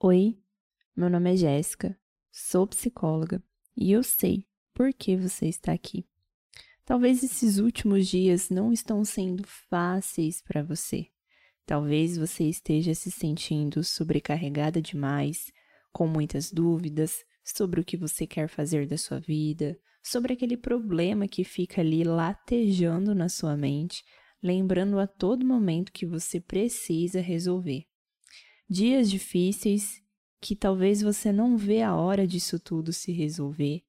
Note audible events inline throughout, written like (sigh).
Oi, meu nome é Jéssica, sou psicóloga e eu sei por que você está aqui. Talvez esses últimos dias não estão sendo fáceis para você. Talvez você esteja se sentindo sobrecarregada demais, com muitas dúvidas sobre o que você quer fazer da sua vida, sobre aquele problema que fica ali latejando na sua mente, lembrando a todo momento que você precisa resolver. Dias difíceis que talvez você não vê a hora disso tudo se resolver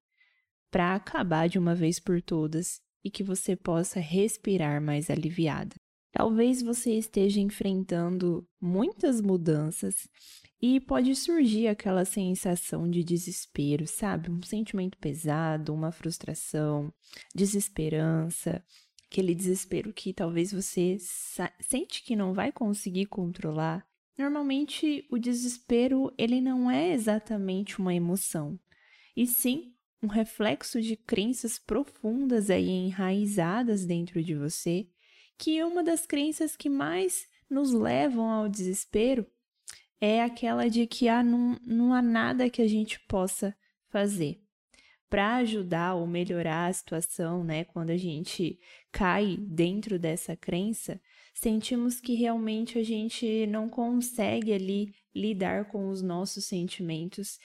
para acabar de uma vez por todas e que você possa respirar mais aliviada. Talvez você esteja enfrentando muitas mudanças e pode surgir aquela sensação de desespero, sabe? Um sentimento pesado, uma frustração, desesperança, aquele desespero que talvez você sente que não vai conseguir controlar Normalmente, o desespero ele não é exatamente uma emoção, e sim um reflexo de crenças profundas aí enraizadas dentro de você, que é uma das crenças que mais nos levam ao desespero é aquela de que ah, não, não há nada que a gente possa fazer para ajudar ou melhorar a situação, né? Quando a gente cai dentro dessa crença, sentimos que realmente a gente não consegue ali lidar com os nossos sentimentos.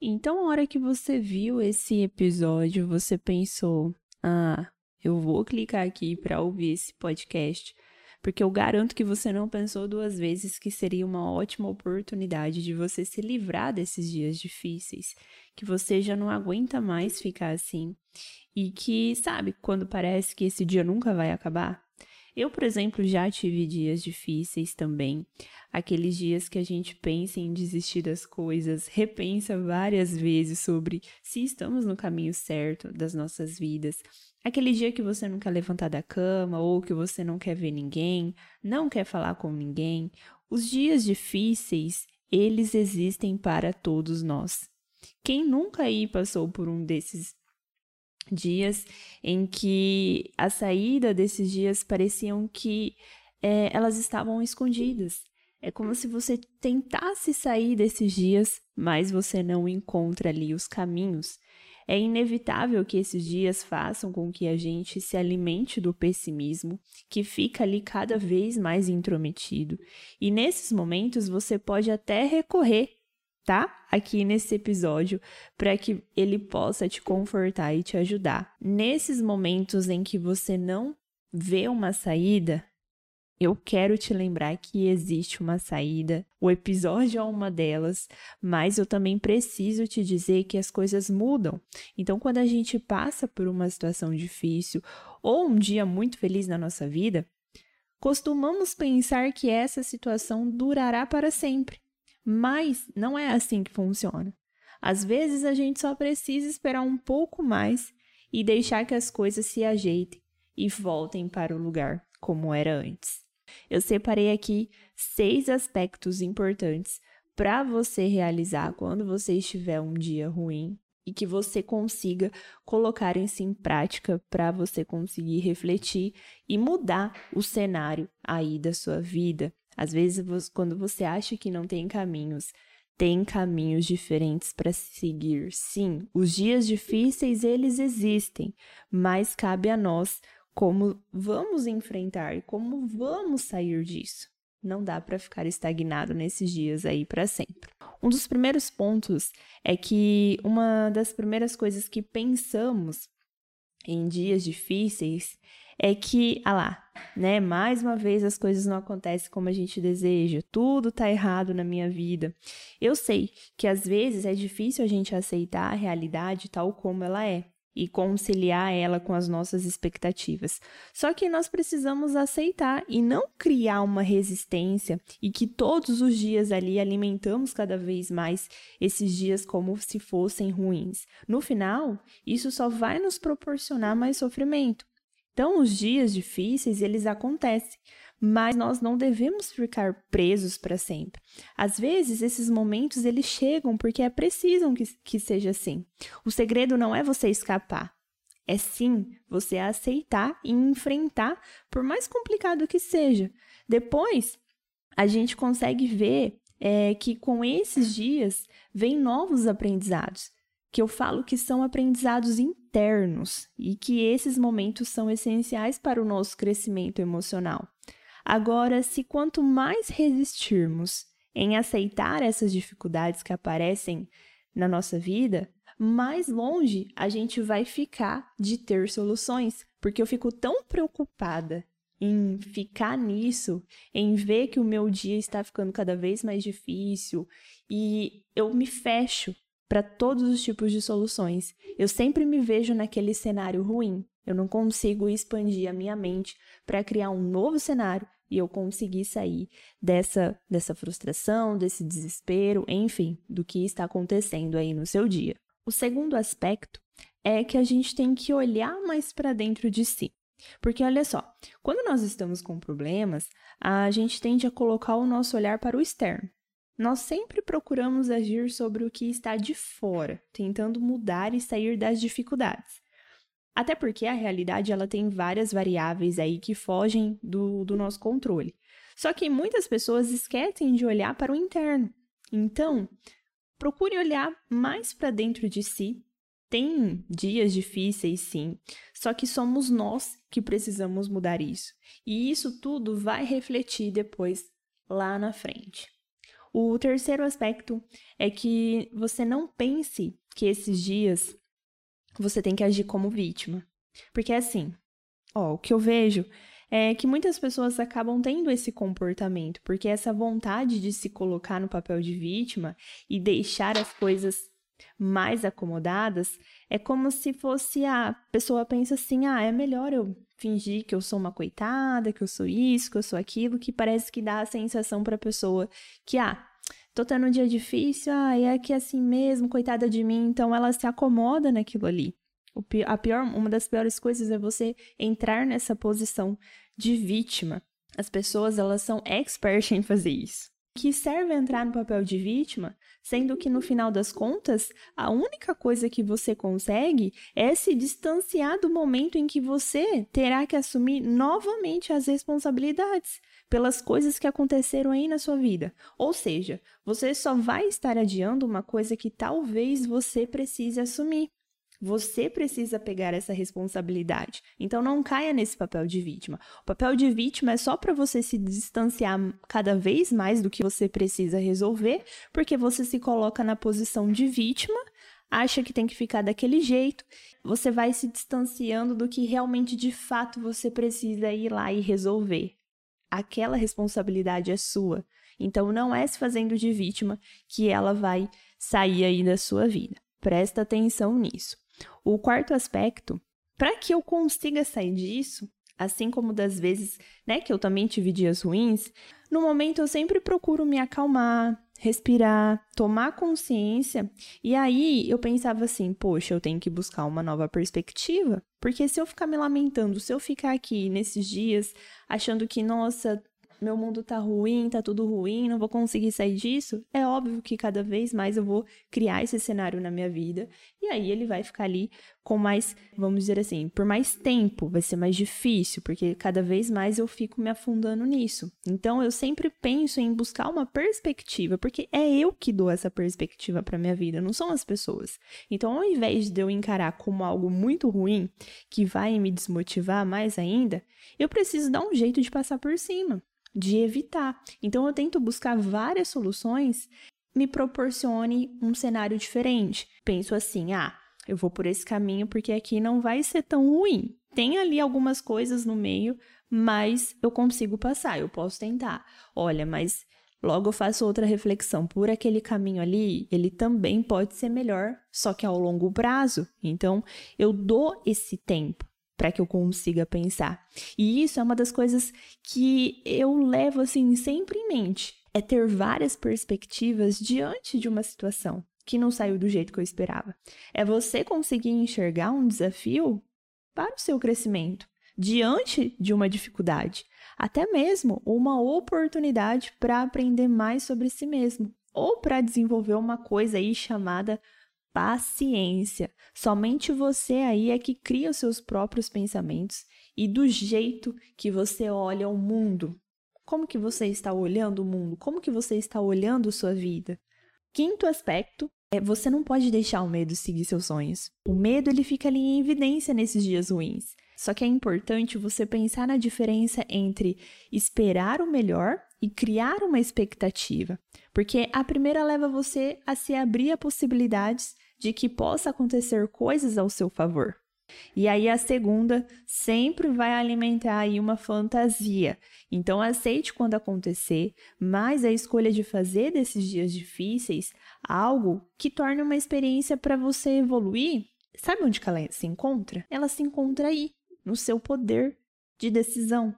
Então, a hora que você viu esse episódio, você pensou: "Ah, eu vou clicar aqui para ouvir esse podcast", porque eu garanto que você não pensou duas vezes que seria uma ótima oportunidade de você se livrar desses dias difíceis, que você já não aguenta mais ficar assim e que, sabe, quando parece que esse dia nunca vai acabar, eu, por exemplo, já tive dias difíceis também. Aqueles dias que a gente pensa em desistir das coisas, repensa várias vezes sobre se estamos no caminho certo das nossas vidas. Aquele dia que você não quer levantar da cama ou que você não quer ver ninguém, não quer falar com ninguém. Os dias difíceis, eles existem para todos nós. Quem nunca aí passou por um desses dias em que a saída desses dias pareciam que é, elas estavam escondidas. É como se você tentasse sair desses dias, mas você não encontra ali os caminhos. É inevitável que esses dias façam com que a gente se alimente do pessimismo, que fica ali cada vez mais intrometido. E nesses momentos você pode até recorrer tá? Aqui nesse episódio para que ele possa te confortar e te ajudar. Nesses momentos em que você não vê uma saída, eu quero te lembrar que existe uma saída. O episódio é uma delas, mas eu também preciso te dizer que as coisas mudam. Então, quando a gente passa por uma situação difícil ou um dia muito feliz na nossa vida, costumamos pensar que essa situação durará para sempre. Mas não é assim que funciona. Às vezes a gente só precisa esperar um pouco mais e deixar que as coisas se ajeitem e voltem para o lugar como era antes. Eu separei aqui seis aspectos importantes para você realizar quando você estiver um dia ruim e que você consiga colocar isso em prática para você conseguir refletir e mudar o cenário aí da sua vida, às vezes, quando você acha que não tem caminhos, tem caminhos diferentes para seguir. Sim, os dias difíceis eles existem, mas cabe a nós como vamos enfrentar como vamos sair disso. Não dá para ficar estagnado nesses dias aí para sempre. Um dos primeiros pontos é que uma das primeiras coisas que pensamos em dias difíceis é que, ah lá, né, mais uma vez as coisas não acontecem como a gente deseja, tudo tá errado na minha vida. Eu sei que às vezes é difícil a gente aceitar a realidade tal como ela é e conciliar ela com as nossas expectativas. Só que nós precisamos aceitar e não criar uma resistência e que todos os dias ali alimentamos cada vez mais esses dias como se fossem ruins. No final, isso só vai nos proporcionar mais sofrimento. Então, os dias difíceis, eles acontecem, mas nós não devemos ficar presos para sempre. Às vezes, esses momentos eles chegam porque é preciso que, que seja assim. O segredo não é você escapar, é sim você aceitar e enfrentar, por mais complicado que seja. Depois, a gente consegue ver é que com esses dias vem novos aprendizados, que eu falo que são aprendizados internos e que esses momentos são essenciais para o nosso crescimento emocional. Agora, se quanto mais resistirmos em aceitar essas dificuldades que aparecem na nossa vida, mais longe a gente vai ficar de ter soluções, porque eu fico tão preocupada em ficar nisso, em ver que o meu dia está ficando cada vez mais difícil e eu me fecho para todos os tipos de soluções. Eu sempre me vejo naquele cenário ruim. Eu não consigo expandir a minha mente para criar um novo cenário e eu conseguir sair dessa dessa frustração, desse desespero, enfim, do que está acontecendo aí no seu dia. O segundo aspecto é que a gente tem que olhar mais para dentro de si. Porque olha só, quando nós estamos com problemas, a gente tende a colocar o nosso olhar para o externo. Nós sempre procuramos agir sobre o que está de fora, tentando mudar e sair das dificuldades. Até porque a realidade ela tem várias variáveis aí que fogem do, do nosso controle. Só que muitas pessoas esquecem de olhar para o interno. Então, procure olhar mais para dentro de si tem dias difíceis, sim, só que somos nós que precisamos mudar isso. E isso tudo vai refletir depois lá na frente. O terceiro aspecto é que você não pense que esses dias você tem que agir como vítima. Porque assim, ó, o que eu vejo é que muitas pessoas acabam tendo esse comportamento, porque essa vontade de se colocar no papel de vítima e deixar as coisas mais acomodadas, é como se fosse a pessoa pensa assim: ah, é melhor eu fingir que eu sou uma coitada, que eu sou isso, que eu sou aquilo, que parece que dá a sensação para a pessoa que, ah, tô tendo um dia difícil, ah, é que assim mesmo, coitada de mim, então ela se acomoda naquilo ali. a pior, uma das piores coisas é você entrar nessa posição de vítima. As pessoas, elas são expert (laughs) em fazer isso que serve entrar no papel de vítima, sendo que no final das contas, a única coisa que você consegue é se distanciar do momento em que você terá que assumir novamente as responsabilidades pelas coisas que aconteceram aí na sua vida. Ou seja, você só vai estar adiando uma coisa que talvez você precise assumir. Você precisa pegar essa responsabilidade. Então não caia nesse papel de vítima. O papel de vítima é só para você se distanciar cada vez mais do que você precisa resolver, porque você se coloca na posição de vítima, acha que tem que ficar daquele jeito, você vai se distanciando do que realmente de fato você precisa ir lá e resolver. Aquela responsabilidade é sua. Então não é se fazendo de vítima que ela vai sair aí da sua vida. Presta atenção nisso. O quarto aspecto, para que eu consiga sair disso, assim como das vezes, né, que eu também tive dias ruins, no momento eu sempre procuro me acalmar, respirar, tomar consciência. E aí eu pensava assim, poxa, eu tenho que buscar uma nova perspectiva, porque se eu ficar me lamentando, se eu ficar aqui nesses dias achando que, nossa, meu mundo tá ruim, tá tudo ruim, não vou conseguir sair disso, é óbvio que cada vez mais eu vou criar esse cenário na minha vida e aí ele vai ficar ali com mais, vamos dizer assim, por mais tempo, vai ser mais difícil, porque cada vez mais eu fico me afundando nisso. Então eu sempre penso em buscar uma perspectiva, porque é eu que dou essa perspectiva para minha vida, não são as pessoas. Então, ao invés de eu encarar como algo muito ruim, que vai me desmotivar mais ainda, eu preciso dar um jeito de passar por cima de evitar. Então eu tento buscar várias soluções me proporcione um cenário diferente. Penso assim: "Ah, eu vou por esse caminho porque aqui não vai ser tão ruim. Tem ali algumas coisas no meio, mas eu consigo passar, eu posso tentar. Olha, mas Logo eu faço outra reflexão. Por aquele caminho ali, ele também pode ser melhor, só que ao longo prazo. Então, eu dou esse tempo para que eu consiga pensar. E isso é uma das coisas que eu levo assim sempre em mente, é ter várias perspectivas diante de uma situação que não saiu do jeito que eu esperava. É você conseguir enxergar um desafio para o seu crescimento diante de uma dificuldade, até mesmo uma oportunidade para aprender mais sobre si mesmo ou para desenvolver uma coisa aí chamada paciência. Somente você aí é que cria os seus próprios pensamentos e do jeito que você olha o mundo. Como que você está olhando o mundo? Como que você está olhando sua vida? Quinto aspecto é você não pode deixar o medo seguir seus sonhos. O medo ele fica ali em evidência nesses dias ruins. Só que é importante você pensar na diferença entre esperar o melhor e criar uma expectativa, porque a primeira leva você a se abrir a possibilidades de que possa acontecer coisas ao seu favor. E aí a segunda sempre vai alimentar aí uma fantasia. Então aceite quando acontecer, mas a escolha de fazer desses dias difíceis algo que torne uma experiência para você evoluir. Sabe onde ela se encontra? Ela se encontra aí, no seu poder de decisão.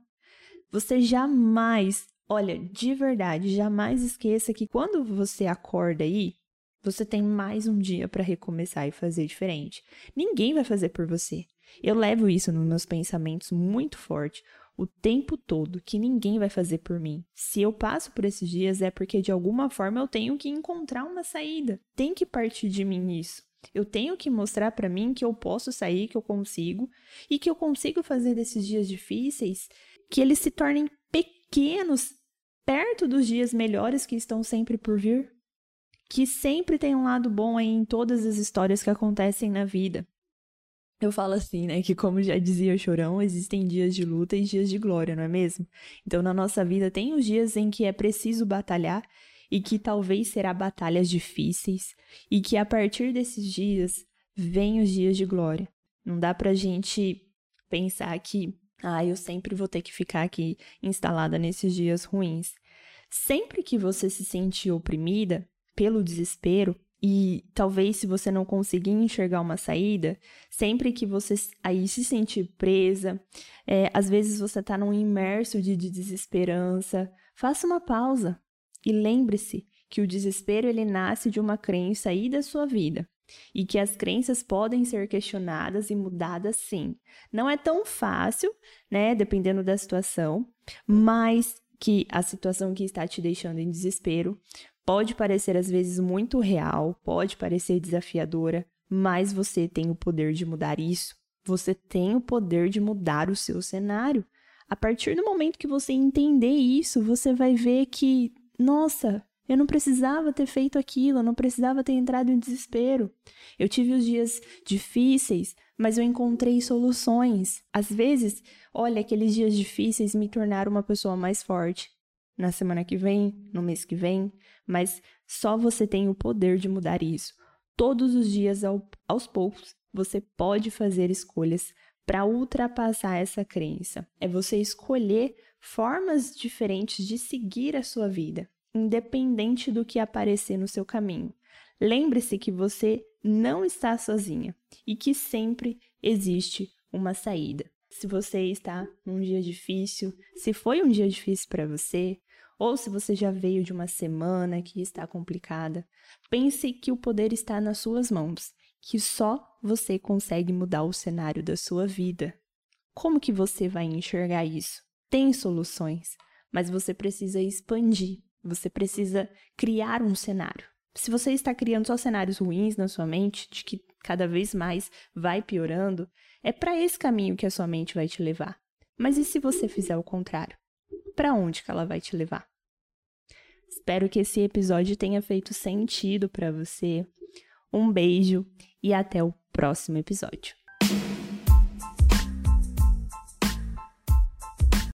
Você jamais, olha, de verdade, jamais esqueça que quando você acorda aí, você tem mais um dia para recomeçar e fazer diferente. Ninguém vai fazer por você. Eu levo isso nos meus pensamentos muito forte o tempo todo, que ninguém vai fazer por mim. Se eu passo por esses dias é porque de alguma forma eu tenho que encontrar uma saída. Tem que partir de mim isso. Eu tenho que mostrar para mim que eu posso sair, que eu consigo e que eu consigo fazer desses dias difíceis que eles se tornem pequenos perto dos dias melhores que estão sempre por vir. Que sempre tem um lado bom aí em todas as histórias que acontecem na vida. Eu falo assim, né, que como já dizia o Chorão, existem dias de luta e dias de glória, não é mesmo? Então, na nossa vida tem os dias em que é preciso batalhar e que talvez será batalhas difíceis e que a partir desses dias vem os dias de glória. Não dá pra gente pensar que, ah, eu sempre vou ter que ficar aqui instalada nesses dias ruins. Sempre que você se sentir oprimida pelo desespero, e talvez se você não conseguir enxergar uma saída, sempre que você aí se sentir presa, é, às vezes você está num imerso de, de desesperança, faça uma pausa, e lembre-se que o desespero ele nasce de uma crença aí da sua vida e que as crenças podem ser questionadas e mudadas sim. Não é tão fácil, né, dependendo da situação, mas que a situação que está te deixando em desespero pode parecer às vezes muito real, pode parecer desafiadora, mas você tem o poder de mudar isso. Você tem o poder de mudar o seu cenário. A partir do momento que você entender isso, você vai ver que nossa, eu não precisava ter feito aquilo, eu não precisava ter entrado em desespero. Eu tive os dias difíceis, mas eu encontrei soluções. Às vezes, olha, aqueles dias difíceis me tornaram uma pessoa mais forte. Na semana que vem, no mês que vem, mas só você tem o poder de mudar isso. Todos os dias, ao, aos poucos, você pode fazer escolhas para ultrapassar essa crença. É você escolher formas diferentes de seguir a sua vida, independente do que aparecer no seu caminho. Lembre-se que você não está sozinha e que sempre existe uma saída. Se você está num dia difícil, se foi um dia difícil para você, ou se você já veio de uma semana que está complicada, pense que o poder está nas suas mãos, que só você consegue mudar o cenário da sua vida. Como que você vai enxergar isso? tem soluções, mas você precisa expandir, você precisa criar um cenário. Se você está criando só cenários ruins na sua mente, de que cada vez mais vai piorando, é para esse caminho que a sua mente vai te levar. Mas e se você fizer o contrário? Para onde que ela vai te levar? Espero que esse episódio tenha feito sentido para você. Um beijo e até o próximo episódio.